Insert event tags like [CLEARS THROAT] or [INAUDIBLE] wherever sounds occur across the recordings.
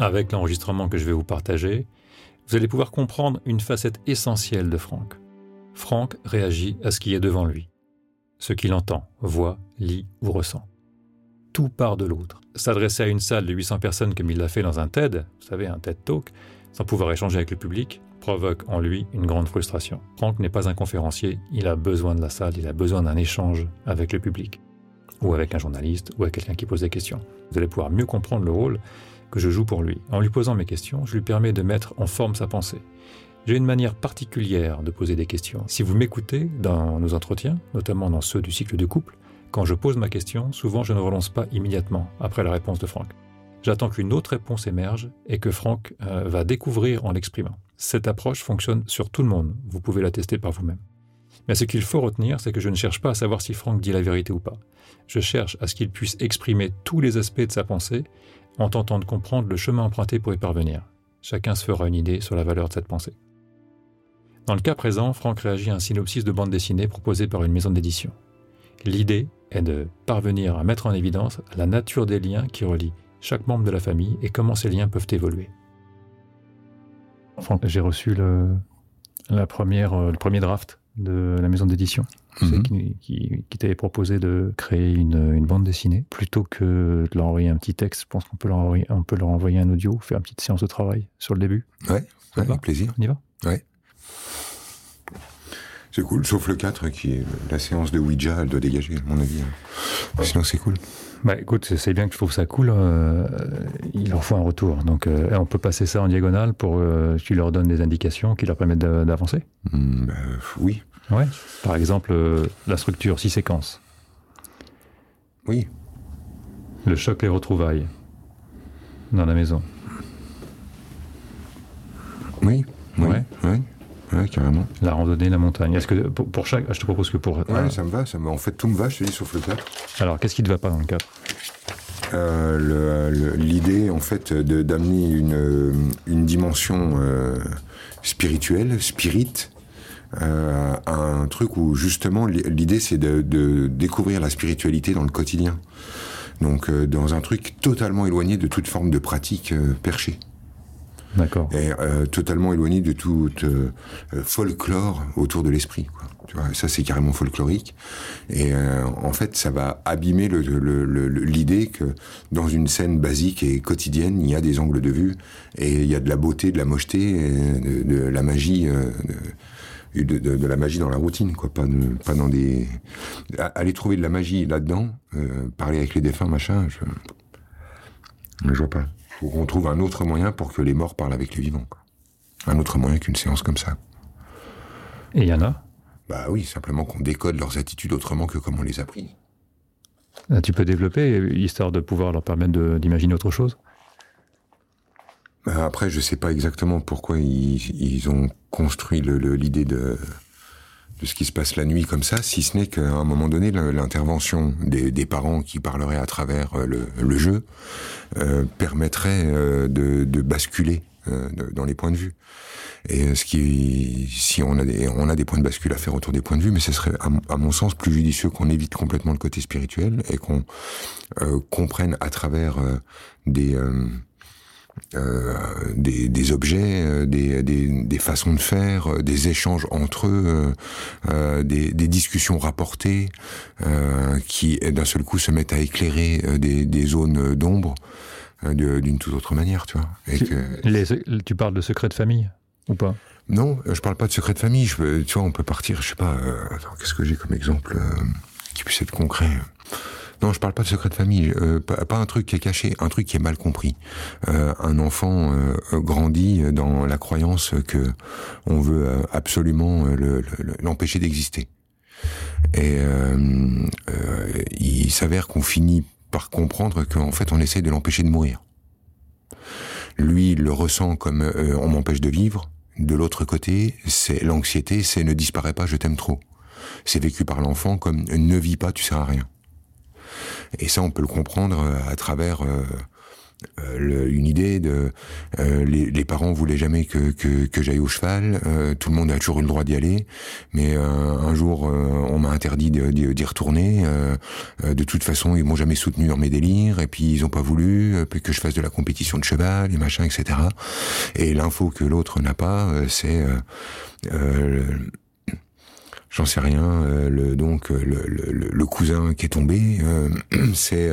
Avec l'enregistrement que je vais vous partager, vous allez pouvoir comprendre une facette essentielle de Franck. Franck réagit à ce qui est devant lui, ce qu'il entend, voit, lit ou ressent. Tout part de l'autre. S'adresser à une salle de 800 personnes comme il l'a fait dans un TED, vous savez, un TED Talk, sans pouvoir échanger avec le public, provoque en lui une grande frustration. Franck n'est pas un conférencier, il a besoin de la salle, il a besoin d'un échange avec le public, ou avec un journaliste, ou avec quelqu'un qui pose des questions. Vous allez pouvoir mieux comprendre le rôle que je joue pour lui. En lui posant mes questions, je lui permets de mettre en forme sa pensée. J'ai une manière particulière de poser des questions. Si vous m'écoutez dans nos entretiens, notamment dans ceux du cycle de couple, quand je pose ma question, souvent je ne relance pas immédiatement après la réponse de Franck. J'attends qu'une autre réponse émerge et que Franck euh, va découvrir en l'exprimant. Cette approche fonctionne sur tout le monde, vous pouvez la tester par vous-même. Mais ce qu'il faut retenir, c'est que je ne cherche pas à savoir si Franck dit la vérité ou pas. Je cherche à ce qu'il puisse exprimer tous les aspects de sa pensée en tentant de comprendre le chemin emprunté pour y parvenir. Chacun se fera une idée sur la valeur de cette pensée. Dans le cas présent, Franck réagit à un synopsis de bande dessinée proposé par une maison d'édition. L'idée est de parvenir à mettre en évidence la nature des liens qui relient chaque membre de la famille et comment ces liens peuvent évoluer. Franck, j'ai reçu le, la euh, le premier draft de la maison d'édition Mhm. qui, qui, qui t'avait proposé de créer une, une bande dessinée. Plutôt que de leur envoyer un petit texte, je pense qu'on peut leur envoyer, on peut leur envoyer un audio, faire une petite séance de travail sur le début. Ouais, Ça ouais, va avec plaisir. On y va? C'est cool, sauf le 4 qui est la séance de Ouija, elle doit dégager, à mon avis. hein. Sinon, c'est cool. Bah écoute, c'est- bien que je trouve ça cool. euh, il leur faut un retour. Donc euh, on peut passer ça en diagonale pour euh, que tu leur donnes des indications qui leur permettent d'a- d'avancer? Hmm, bah, oui, Ouais. Par exemple, euh, la structure, six séquences. oui. Le choc, les retrouvailles. Dans la maison. Oui, oui, Ouais. ouais, carrément. La randonnée, la montagne. Est-ce que pour, pour chaque. Je te propose que pour. Ouais, euh, ça me va, ça me va. En fait, tout me va, je te dis, sauf le 4. alors, qu'est-ce qui ne va pas dans le cadre Euh, le- le- L'idée, en fait, de- d'amener une, une dimension euh, spirituelle, spirit, euh, un truc où justement li- l'idée c'est de, de découvrir la spiritualité dans le quotidien. Donc euh, dans un truc totalement éloigné de toute forme de pratique euh, perchée D'accord. et totalement éloigné de euh, folklore autour de l'esprit. quoi. Tu vois, ça c'est carrément folklorique. Et en fait, ça va abîmer le- le- le- le- l'idée que dans une scène basique et quotidienne, il y a des angles de vue et il y a de la beauté, de la mocheté, et de, de la magie. de, de- de- de la magie dans la routine, quoi, pas, de- pas dans des. Aller trouver de la magie là-dedans, euh, parler avec les défunts, machin, je. Je vois pas. Faut qu'on trouve un autre moyen pour que les morts parlent avec les vivants. Quoi. Un autre moyen qu'une séance comme ça. Et il y en a? Bah oui, simplement qu'on décode leurs attitudes autrement que comme on les a prises. Euh, Tu peux développer, histoire de pouvoir leur permettre d'imaginer autre chose? Après, je sais pas exactement pourquoi ils, ils ont construit l'idée de, de ce qui se passe la nuit comme ça, si ce n'est qu'à un moment donné, l'intervention des, des parents qui parleraient à travers euh, le, le jeu euh, permettrait euh, de, de basculer euh, dans les points de vue. Et ce qui, si on a des, on a des points de bascule à faire autour des points de vue, mais ce serait, à, mon- sens, plus judicieux qu'on évite complètement le côté spirituel et qu'on euh, comprenne à travers euh, des, euh, des, des objets, euh, des, des, des façons de faire, euh, des échanges entre eux, euh, des, discussions rapportées euh, qui d'un seul coup se mettent à éclairer des, zones d'ombre d'une toute autre manière, tu vois. Et tu, que- les- tu parles de secret de famille ou pas? Non, je parle pas de secret de famille. Je, tu vois, on peut partir, je sais pas. qu'est-ce que j'ai comme exemple qui puisse être concret? Non, je parle pas de secret de famille. euh, pas, un truc qui est caché, un truc qui est mal compris. Euh, un enfant euh, grandit dans la croyance que on veut euh, absolument euh, le- le- l'empêcher d'exister. Et euh, euh, il s'avère qu'on finit par comprendre qu'en fait, on essaie de l'empêcher de mourir. Lui, il le ressent comme euh, on m'empêche de vivre. De l'autre côté, c'est l'anxiété, c'est ne disparaît pas, je t'aime trop. C'est vécu par l'enfant comme ne vis pas, tu sers à rien. Et ça, on peut le comprendre euh, à travers euh, euh, une idée de euh, les, les, parents voulaient jamais que, que, que j'aille au cheval. Euh, tout le monde a toujours eu le droit d'y aller, mais un jour on m'a interdit d'y retourner. de toute façon, ils m'ont jamais soutenu dans mes délires, et puis ils ont pas voulu que je fasse de la compétition de cheval, et machin, etc. Et l'info que l'autre n'a pas, c'est j'en sais rien. le, donc le, le, cousin qui est tombé, [CLEARS THROAT] c'est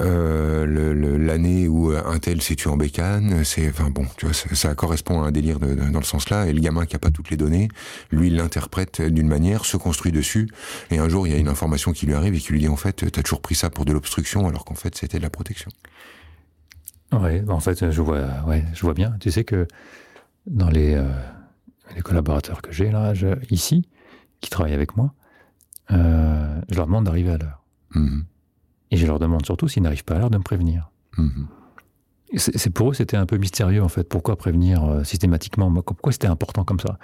euh, l'année où un tel s'est tué en bécane, c'est, enfin bon, ça, correspond à un délire dans le sens-là. Et le gamin qui a pas toutes les données, lui, il l'interprète d'une manière, se construit dessus. Et un jour, il y a une information qui lui arrive et qui lui dit en fait, t'as toujours pris ça pour de l'obstruction, alors qu'en fait, c'était de la protection. Ouais, en fait, je vois, ouais, je vois bien. Tu sais que dans les, euh, les collaborateurs que j'ai là, ici, qui travaillent avec moi, euh, je leur demande d'arriver à l'heure. Mmh. Et je leur demande surtout s'ils n'arrivent pas à l'heure de me prévenir. Mhm. C'est pour eux, c'était un peu mystérieux en fait. Pourquoi prévenir euh, systématiquement? Pourquoi c'était important comme ça?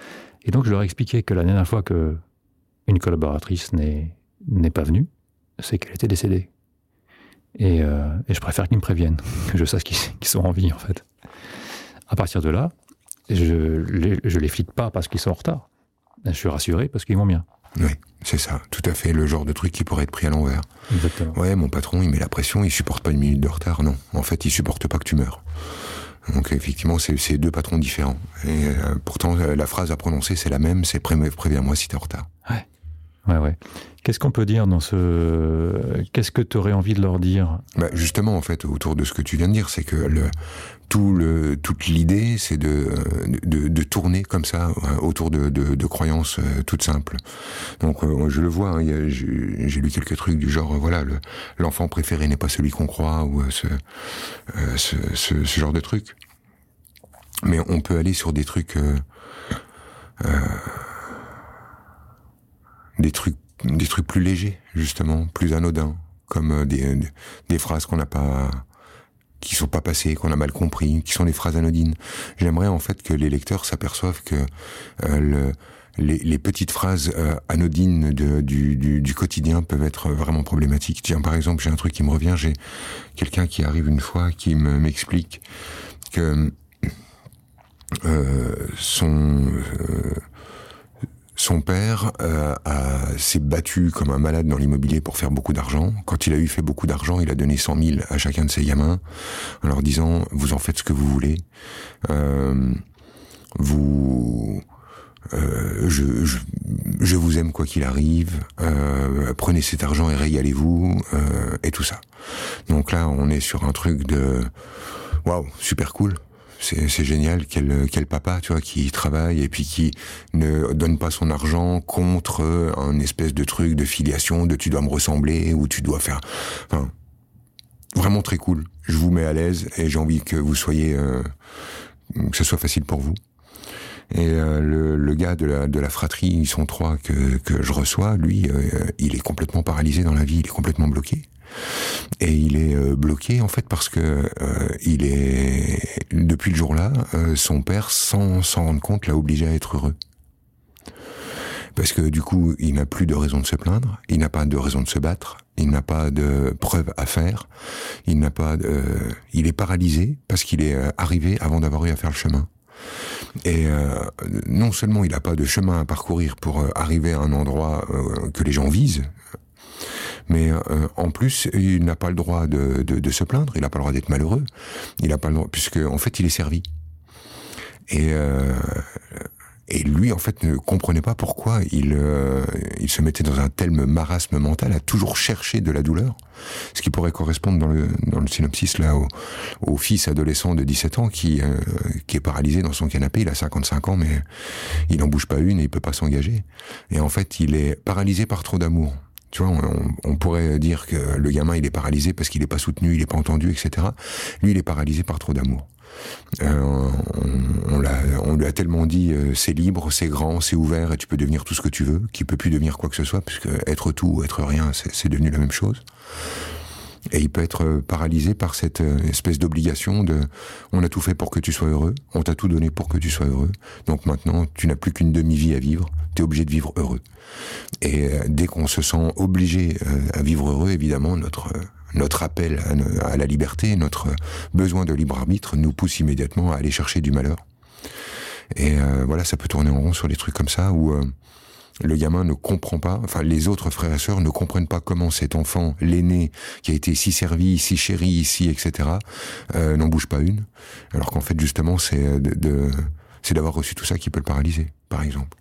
Et donc je leur ai expliqué que la dernière fois que une collaboratrice n'est pas venue, c'est qu'elle était décédée. Et, euh, je préfère qu'ils me préviennent, que je sache qu'ils sont en vie en fait. À partir de là, je les, je les flique pas parce qu'ils sont en retard. Je suis rassuré parce qu'ils vont bien. Oui, c'est ça, tout à fait, le genre de truc qui pourrait être pris à l'envers. Exactement. Ouais, mon patron, il met la pression, il supporte pas une minute de retard, non. En fait, il supporte pas que tu meurs. Donc effectivement, c'est deux patrons différents. Et euh, pourtant, euh, la phrase à prononcer, c'est la même, c'est préviens-moi si t'es en retard. Ouais. Ouais. Qu'est-ce qu'on peut dire dans ce... Qu'est-ce que tu aurais envie de leur dire? Bah Justement, en fait, autour de ce que tu viens de dire, c'est que tout le, toute l'idée, c'est de, de, de, tourner comme ça euh, autour de, de, croyances euh, toutes simples. Donc, euh, je le vois, hein, j'ai lu quelques trucs du genre, voilà, l'enfant préféré n'est pas celui qu'on croit, ou ce, ce, genre de trucs. Mais on peut aller sur des trucs... Euh, des trucs des trucs plus légers justement plus anodins comme des, des phrases qu'on n'a pas qui sont pas passées, qu'on a mal compris, qui sont des phrases anodines. J'aimerais en fait que les lecteurs s'aperçoivent que euh, le, les, petites phrases euh, anodines du, du, quotidien peuvent être vraiment problématiques. Tiens, par exemple, j'ai un truc qui me revient. J'ai quelqu'un qui arrive une fois qui me m'explique que euh, son euh, son père euh, s'est battu comme un malade dans l'immobilier pour faire beaucoup d'argent. Quand il a eu fait beaucoup d'argent, il a donné 100 000 à chacun de ses gamins en leur disant vous en faites ce que vous voulez. Euh, vous euh, je, vous aime quoi qu'il arrive, euh, prenez cet argent et régalez-vous, et tout ça. Donc là, on est sur un truc de waouh, super cool c'est génial quel papa tu vois qui travaille et puis qui ne donne pas son argent contre un espèce de truc de filiation de tu dois me ressembler ou tu dois faire enfin vraiment très cool. Je vous mets à l'aise et j'ai envie que vous soyez euh, que ce soit facile pour vous. Et euh, le, gars de la, fratrie, ils sont trois que, que je reçois, lui, euh, il est complètement paralysé dans la vie, il est complètement bloqué. Et il est euh, bloqué en fait parce que euh, il est depuis le jour-là, euh, son père, sans s'en rendre compte, l'a obligé à être heureux. Parce que du coup, il n'a plus de raison de se plaindre, il n'a pas de raison de se battre, il n'a pas de preuves à faire, il n'a pas, il est paralysé parce qu'il est arrivé avant d'avoir eu à faire le chemin. Et non seulement il n'a pas de chemin à parcourir pour arriver à un endroit que les gens visent, mais euh, en plus, il n'a pas le droit de, de, de, se plaindre, il n'a pas le droit d'être malheureux, il n'a pas le droit, puisque en fait, il est servi. Et euh, et lui, en fait, ne comprenait pas pourquoi il, euh, il se mettait dans un tel marasme mental à toujours chercher de la douleur. Ce qui pourrait correspondre dans le, dans le synopsis là au, au fils adolescent de 17 ans qui, euh, qui est paralysé dans son canapé. Il a 55 ans, mais il n'en bouge pas une et il peut pas s'engager. Et en fait, il est paralysé par trop d'amour. Tu vois, on, pourrait dire que le gamin, il est paralysé parce qu'il n'est pas soutenu, il n'est pas entendu, etc. Lui, il est paralysé par trop d'amour. Euh, on, lui a tellement dit euh, c'est libre, c'est grand, c'est ouvert et tu peux devenir tout ce que tu veux, qu'il peut plus devenir quoi que ce soit, puisque être tout ou être rien, c'est devenu la même chose. Et il peut être paralysé par cette euh, espèce d'obligation de on a tout fait pour que tu sois heureux, on t'a tout donné pour que tu sois heureux, donc maintenant tu n'as plus qu'une demi-vie à vivre, tu es obligé de vivre heureux. Et euh, dès qu'on se sent obligé euh, à vivre heureux, évidemment, notre notre appel à, la liberté, notre besoin de libre arbitre nous pousse immédiatement à aller chercher du malheur. Et euh, voilà, ça peut tourner en rond sur des trucs comme ça où euh, le gamin ne comprend pas, enfin les autres frères et sœurs ne comprennent pas comment cet enfant, l'aîné, qui a été si servi, si chéri ici, etc., euh, n'en bouge pas une. Alors qu'en fait, justement, c'est de, c'est d'avoir reçu tout ça qui peut le paralyser, par exemple.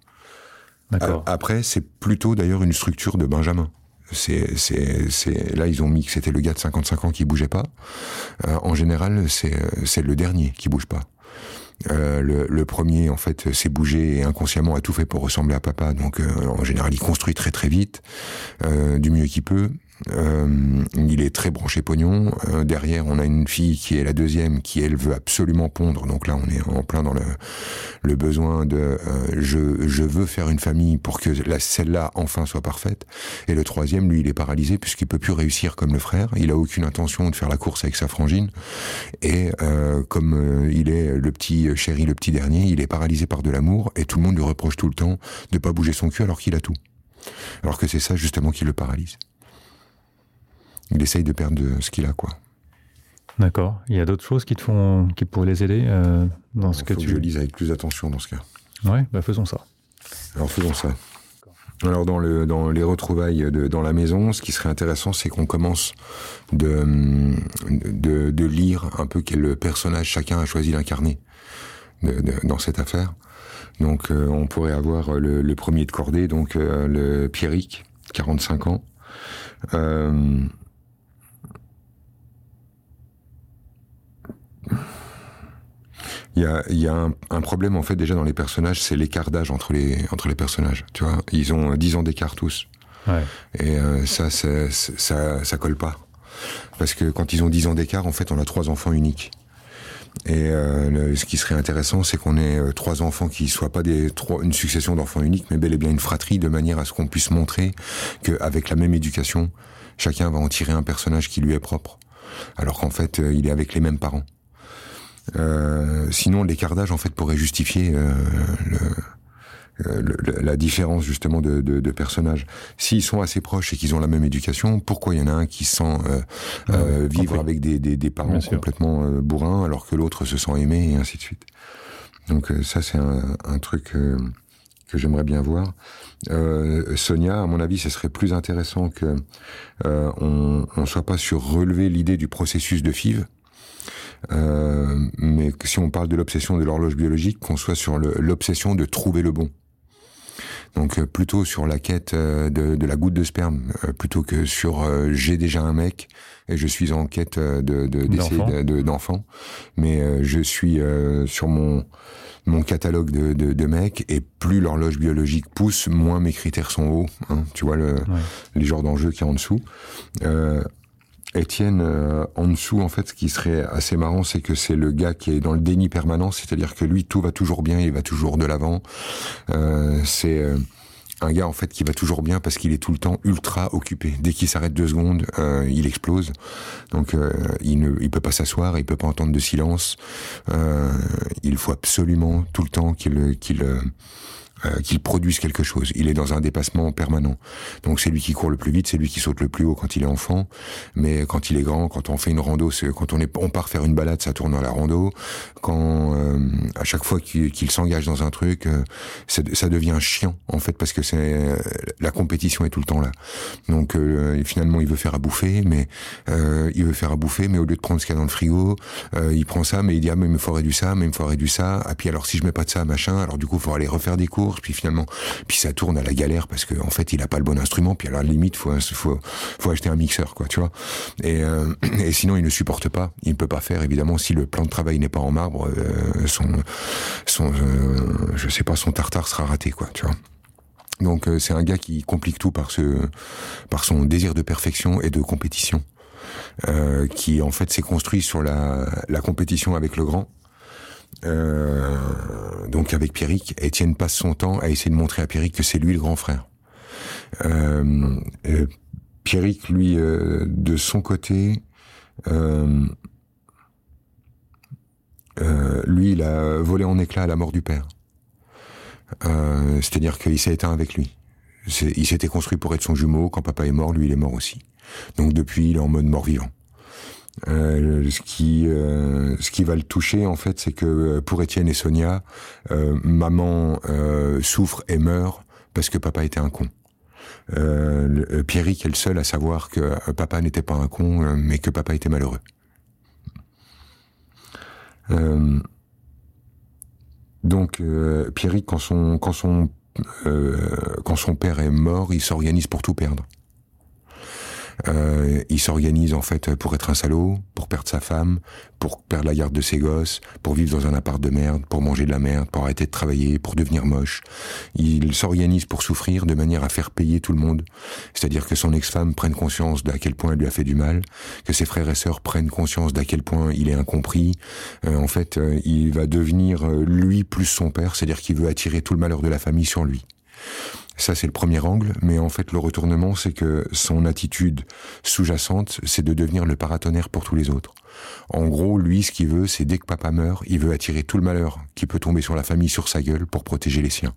D'accord. Après, c'est plutôt d'ailleurs une structure de Benjamin. C'est, c'est, c'est là ils ont mis que c'était le gars de 55 ans qui bougeait pas. en général, c'est, c'est le dernier qui bouge pas. Euh, le, premier, en fait, s'est bougé et inconsciemment a tout fait pour ressembler à papa. Donc, euh, en général, il construit très très vite, euh, du mieux qu'il peut. Euh, il est très branché pognon. Euh, derrière, on a une fille qui est la deuxième, qui elle veut absolument pondre. Donc là, on est en plein dans le, le besoin de euh, je, je veux faire une famille pour que celle-là enfin soit parfaite. Et le troisième, lui, il est paralysé puisqu'il peut plus réussir comme le frère. Il a aucune intention de faire la course avec sa frangine. Et comme il est le petit chéri, le petit dernier, il est paralysé par de l'amour et tout le monde lui reproche tout le temps de pas bouger son cul alors qu'il a tout. Alors que c'est ça justement qui le paralyse il essaye de perdre ce qu'il a, quoi. D'accord. Il y a d'autres choses qui te font, qui pourraient les aider euh, dans ce que tu. Que je lise avec plus d'attention dans ce cas. Ouais, bah faisons ça. Alors faisons ça. Alors dans, le, dans les retrouvailles de, dans la maison, ce qui serait intéressant, c'est qu'on commence de, de, de, lire un peu quel personnage chacun a choisi d'incarner dans cette affaire. Donc euh, on pourrait avoir le, le, premier de cordée, donc euh, le Pierrick, 45 ans. Euh, il y a, y a un, problème en fait déjà dans les personnages, c'est l'écart d'âge entre les entre les personnages. Tu vois, ils ont 10 ans d'écart tous. Ouais. Et euh, ça, ça, ça, ça colle pas. Parce que quand ils ont 10 ans d'écart, en fait, on a trois enfants uniques. Et euh, ce qui serait intéressant, c'est qu'on ait euh, trois enfants qui soient pas des trois, une succession d'enfants uniques, mais bel et bien une fratrie, de manière à ce qu'on puisse montrer qu'avec la même éducation, chacun va en tirer un personnage qui lui est propre, alors qu'en fait, euh, il est avec les mêmes parents. Euh, sinon, l'écart d'âge en fait pourrait justifier euh, le, la différence justement de, de, de personnages. S'ils sont assez proches et qu'ils ont la même éducation, pourquoi il y en a un qui sent euh, vivre avec des, des, des parents complètement bourrins alors que l'autre se sent aimé et ainsi de suite. Donc ça c'est un, un, truc que j'aimerais bien voir. Sonia, à mon avis, ce serait plus intéressant que on ne soit pas sur relever l'idée du processus de FIV, euh, mais si on parle de l'obsession de l'horloge biologique, qu'on soit sur l'obsession de trouver le bon. Donc euh, plutôt sur la quête euh, de, de la goutte de sperme, plutôt que sur j'ai déjà un mec et je suis en quête de d'enfants, mais je suis sur mon mon catalogue de, de, de, mecs et plus l'horloge biologique pousse, moins mes critères sont hauts. Hein, tu vois le, les genres d'enjeux qui y en dessous. Euh, Étienne, euh, en dessous, en fait, ce qui serait assez marrant, c'est que c'est le gars qui est dans le déni permanent, c'est-à-dire que lui, tout va toujours bien, il va toujours de l'avant. Euh, c'est euh, un gars en fait qui va toujours bien parce qu'il est tout le temps ultra occupé. Dès qu'il s'arrête deux secondes, il explose. Donc il ne, il peut pas s'asseoir, il peut pas entendre de silence. il faut absolument tout le temps qu'il qu'il euh, qu'il produise quelque chose. Il est dans un dépassement permanent. Donc c'est lui qui court le plus vite, c'est lui qui saute le plus haut quand il est enfant. Mais quand il est grand, quand on fait une rando, c'est quand on est, on part faire une balade, ça tourne dans la rando. Quand euh, à chaque fois qu'il s'engage dans un truc, euh, ça devient chiant en fait parce que c'est la compétition est tout le temps là. Donc finalement il veut faire à bouffer, mais il veut faire à bouffer, mais au lieu de prendre ce qu'il y a dans le frigo, il prend ça, mais il dit ah mais il me faudrait du ça, mais il me faudrait du ça. Ah puis alors si je mets pas de ça machin, alors du coup il faut aller refaire des cours puis finalement, puis ça tourne à la galère parce qu'en en fait, il a pas le bon instrument, puis à la limite, faut, faut, acheter un mixeur, quoi, tu vois. Et, euh, sinon, il ne supporte pas, il ne peut pas faire, évidemment, si le plan de travail n'est pas en marbre, euh, son, euh, je sais pas, son tartare sera raté, quoi, tu vois. Donc c'est un gars qui complique tout par par son désir de perfection et de compétition, qui en fait s'est construit sur la, la compétition avec le grand, euh, donc avec Pierrick, Étienne passe son temps à essayer de montrer à Pierrick que c'est lui le grand frère. Euh, euh Pierrick, lui, euh, de son côté, lui, il a volé en éclats à la mort du père. C'est-à-dire qu'il s'est éteint avec lui. Il s'était construit pour être son jumeau. Quand papa est mort, lui, il est mort aussi. Donc depuis, il est en mode mort-vivant. Euh, ce qui euh, ce qui va le toucher en fait, c'est que euh, pour Étienne et Sonia, maman souffre et meurt parce que papa était un con. Euh, Pierrick est le seul à savoir que papa n'était pas un con, mais que papa était malheureux. donc Pierrick, quand son père est mort, il s'organise pour tout perdre. Euh, il s'organise en fait pour être un salaud, pour perdre sa femme, pour perdre la garde de ses gosses, pour vivre dans un appart de merde, pour manger de la merde, pour arrêter de travailler, pour devenir moche. Il s'organise pour souffrir de manière à faire payer tout le monde. C'est-à-dire que son ex-femme prenne conscience d'à quel point elle lui a fait du mal, que ses frères et sœurs prennent conscience d'à quel point il est incompris. Euh, en fait, euh, il va devenir euh, lui plus son père, c'est-à-dire qu'il veut attirer tout le malheur de la famille sur lui. Ça, c'est le premier angle, mais en fait, le retournement, c'est que son attitude sous-jacente, c'est de devenir le paratonnerre pour tous les autres. En gros, lui, ce qu'il veut, c'est dès que papa meurt, il veut attirer tout le malheur qui peut tomber sur la famille sur sa gueule pour protéger les siens.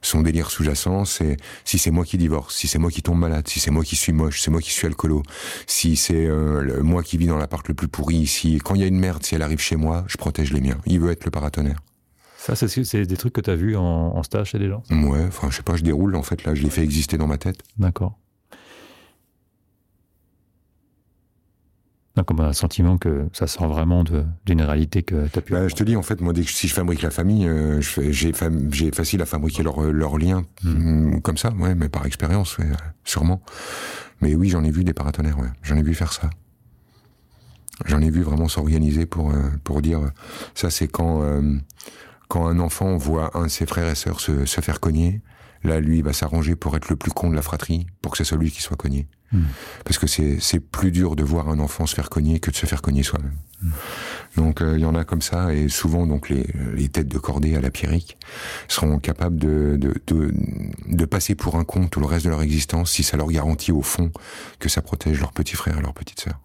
Son délire sous-jacent, c'est si c'est moi qui divorce, si c'est moi qui tombe malade, si c'est moi qui suis moche, c'est moi qui suis alcoolo, si c'est euh, moi qui vis dans l'appart le plus pourri, si quand il y a une merde, si elle arrive chez moi, je protège les miens. Il veut être le paratonnerre. Ça, c'est des trucs que tu as vus en, stage chez des gens Ouais, enfin, je sais pas, je déroule, en fait, là, je les fais exister dans ma tête. D'accord. Donc, on a un sentiment que ça sort vraiment d'une réalité que tu as pu. Bah, je te dis, en fait, moi, dès que, si je fabrique la famille, euh, j'ai facile à fabriquer leurs leur liens hmm. comme ça, ouais, mais par expérience, ouais, sûrement. Mais oui, j'en ai vu des paratonnerres, ouais. J'en ai vu faire ça. J'en ai vu vraiment s'organiser pour, euh, pour dire, ça, c'est quand. Euh, quand un enfant voit un de ses frères et sœurs se, se faire cogner, là, lui, il va s'arranger pour être le plus con de la fratrie, pour que ce soit lui qui soit cogné. Hmm. Parce que c'est plus dur de voir un enfant se faire cogner que de se faire cogner soi-même. Hmm. Donc euh, il y en a comme ça, et souvent donc les, les têtes de cordée à la Pierrick seront capables de, de, de, de, passer pour un con tout le reste de leur existence si ça leur garantit au fond que ça protège leurs petits frères et leurs petites sœurs.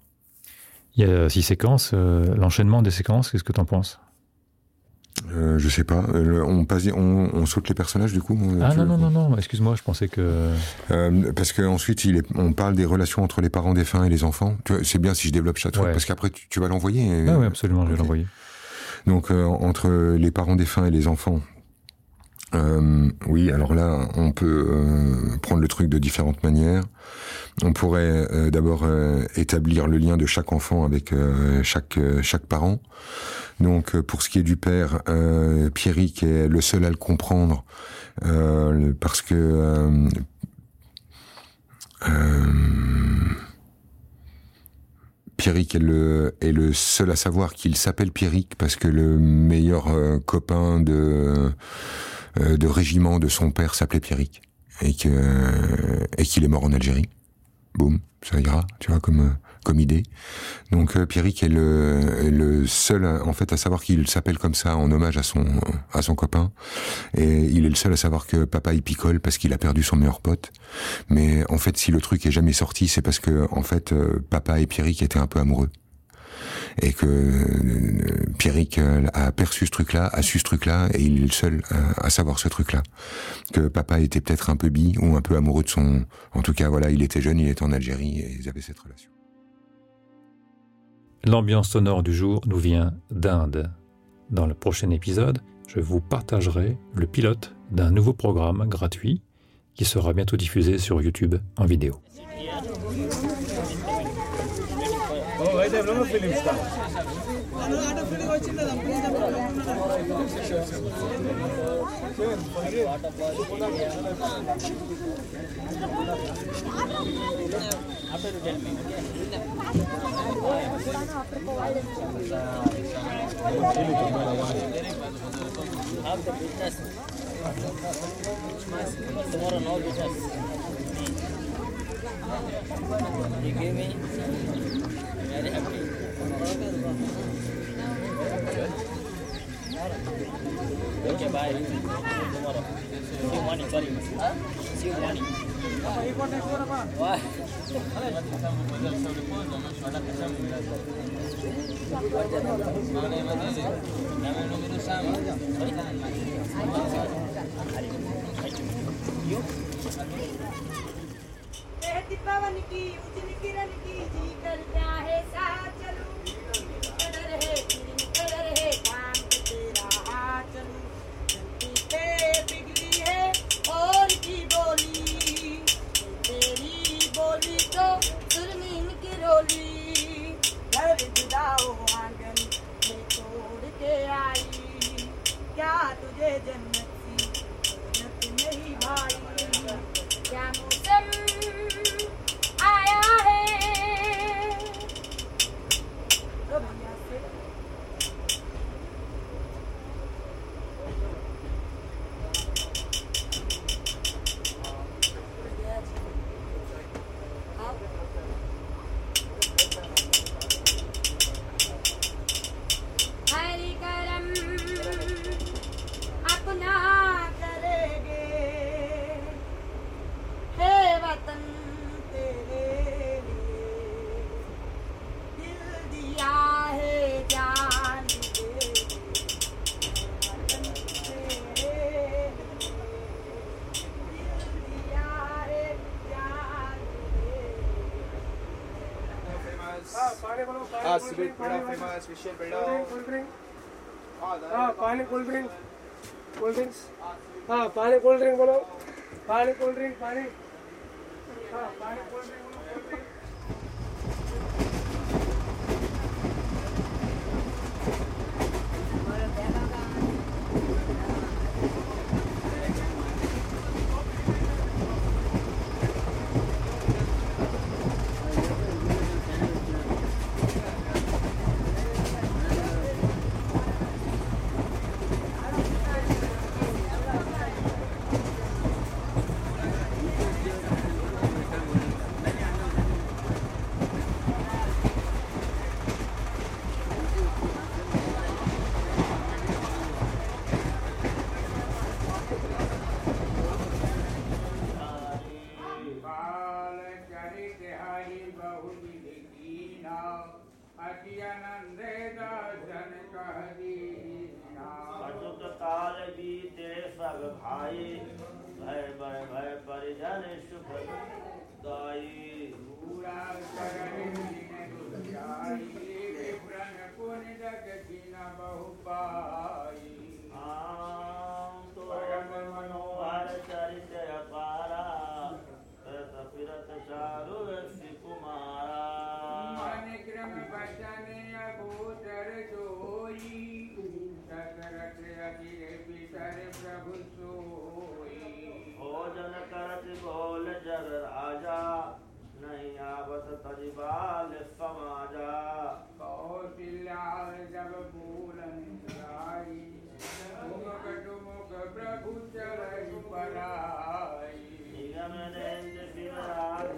Il y a six séquences, euh, l'enchaînement des séquences, qu'est-ce que tu en penses? Euh, je sais pas. Euh, on, passe, on, on, saute les personnages du coup. Ah non non non non. Excuse-moi, je pensais que. Euh, parce qu'ensuite on parle des relations entre les parents défunts et les enfants. C'est bien si je développe ça, parce qu'après tu, vas l'envoyer. Ah oui absolument, je vais l'envoyer. Donc entre les parents défunts et les enfants. Oui, alors là, on peut prendre le truc de différentes manières. On pourrait d'abord établir le lien de chaque enfant avec chaque chaque parent. Donc euh, pour ce qui est du père, euh, Pierrick est le seul à le comprendre euh, parce que euh, euh, Pierrick est le, est le seul à savoir qu'il s'appelle Pierrick parce que le meilleur copain de, de régiment de son père s'appelait Pierrick et que et qu'il est mort en Algérie. Boum, ça ira, tu vois comme comme idée. Donc euh, Pierrick est le, le, seul en fait à savoir qu'il s'appelle comme ça en hommage à son à son copain et il est le seul à savoir que papa il picole parce qu'il a perdu son meilleur pote. Mais en fait si le truc est jamais sorti c'est parce que en fait euh, papa et Pierrick étaient un peu amoureux et que euh, Pierrick euh, a perçu ce truc-là, a su ce truc-là, et il est le seul à, savoir ce truc-là. Que papa était peut-être un peu bi ou un peu amoureux de son. En tout cas, voilà, il était jeune, il était en Algérie et ils avaient cette relation. L'ambiance sonore du jour nous vient d'Inde. Dans le prochain épisode, je vous partagerai le pilote d'un nouveau programme gratuit qui sera bientôt diffusé sur YouTube en vidéo. Tomorrow no business. You give me very happy. Okay, bye. Tomorrow. See you morning, sorry. See you morning. Why? You? रीत पवन की उजली किरण की जी करता है साथ चलूं cold drink हाँ पानी कोल्ड ड्रिंक कोल्ड ड्रिंक्स हाँ पानी कोल्ड ड्रिंक बोलो। पानी कोल्ड ड्रिंक पानी हाँ पानी कोल्ड ड्रिंक काल चरित हरि बहु विधि कीना अति दर्शन कह दीना अचुक काल बीते सब भाई भय भय भय परिजन सुख दाई पूरा शरण दीन विप्रन पुन जगति न बहु पाई आम तो मनोहर चरित अपारा करत फिरत चारु कुमारा। मन बचन अभूतर जोई अखिल पितर प्रभु सोई भोजन करत बोल जग राजा नहीं आवत तजिबाल समाजा। कौटिल्या जब फूलन आई मुख टुमुख प्रभु चरण पराई। निगम नेंद्र विराज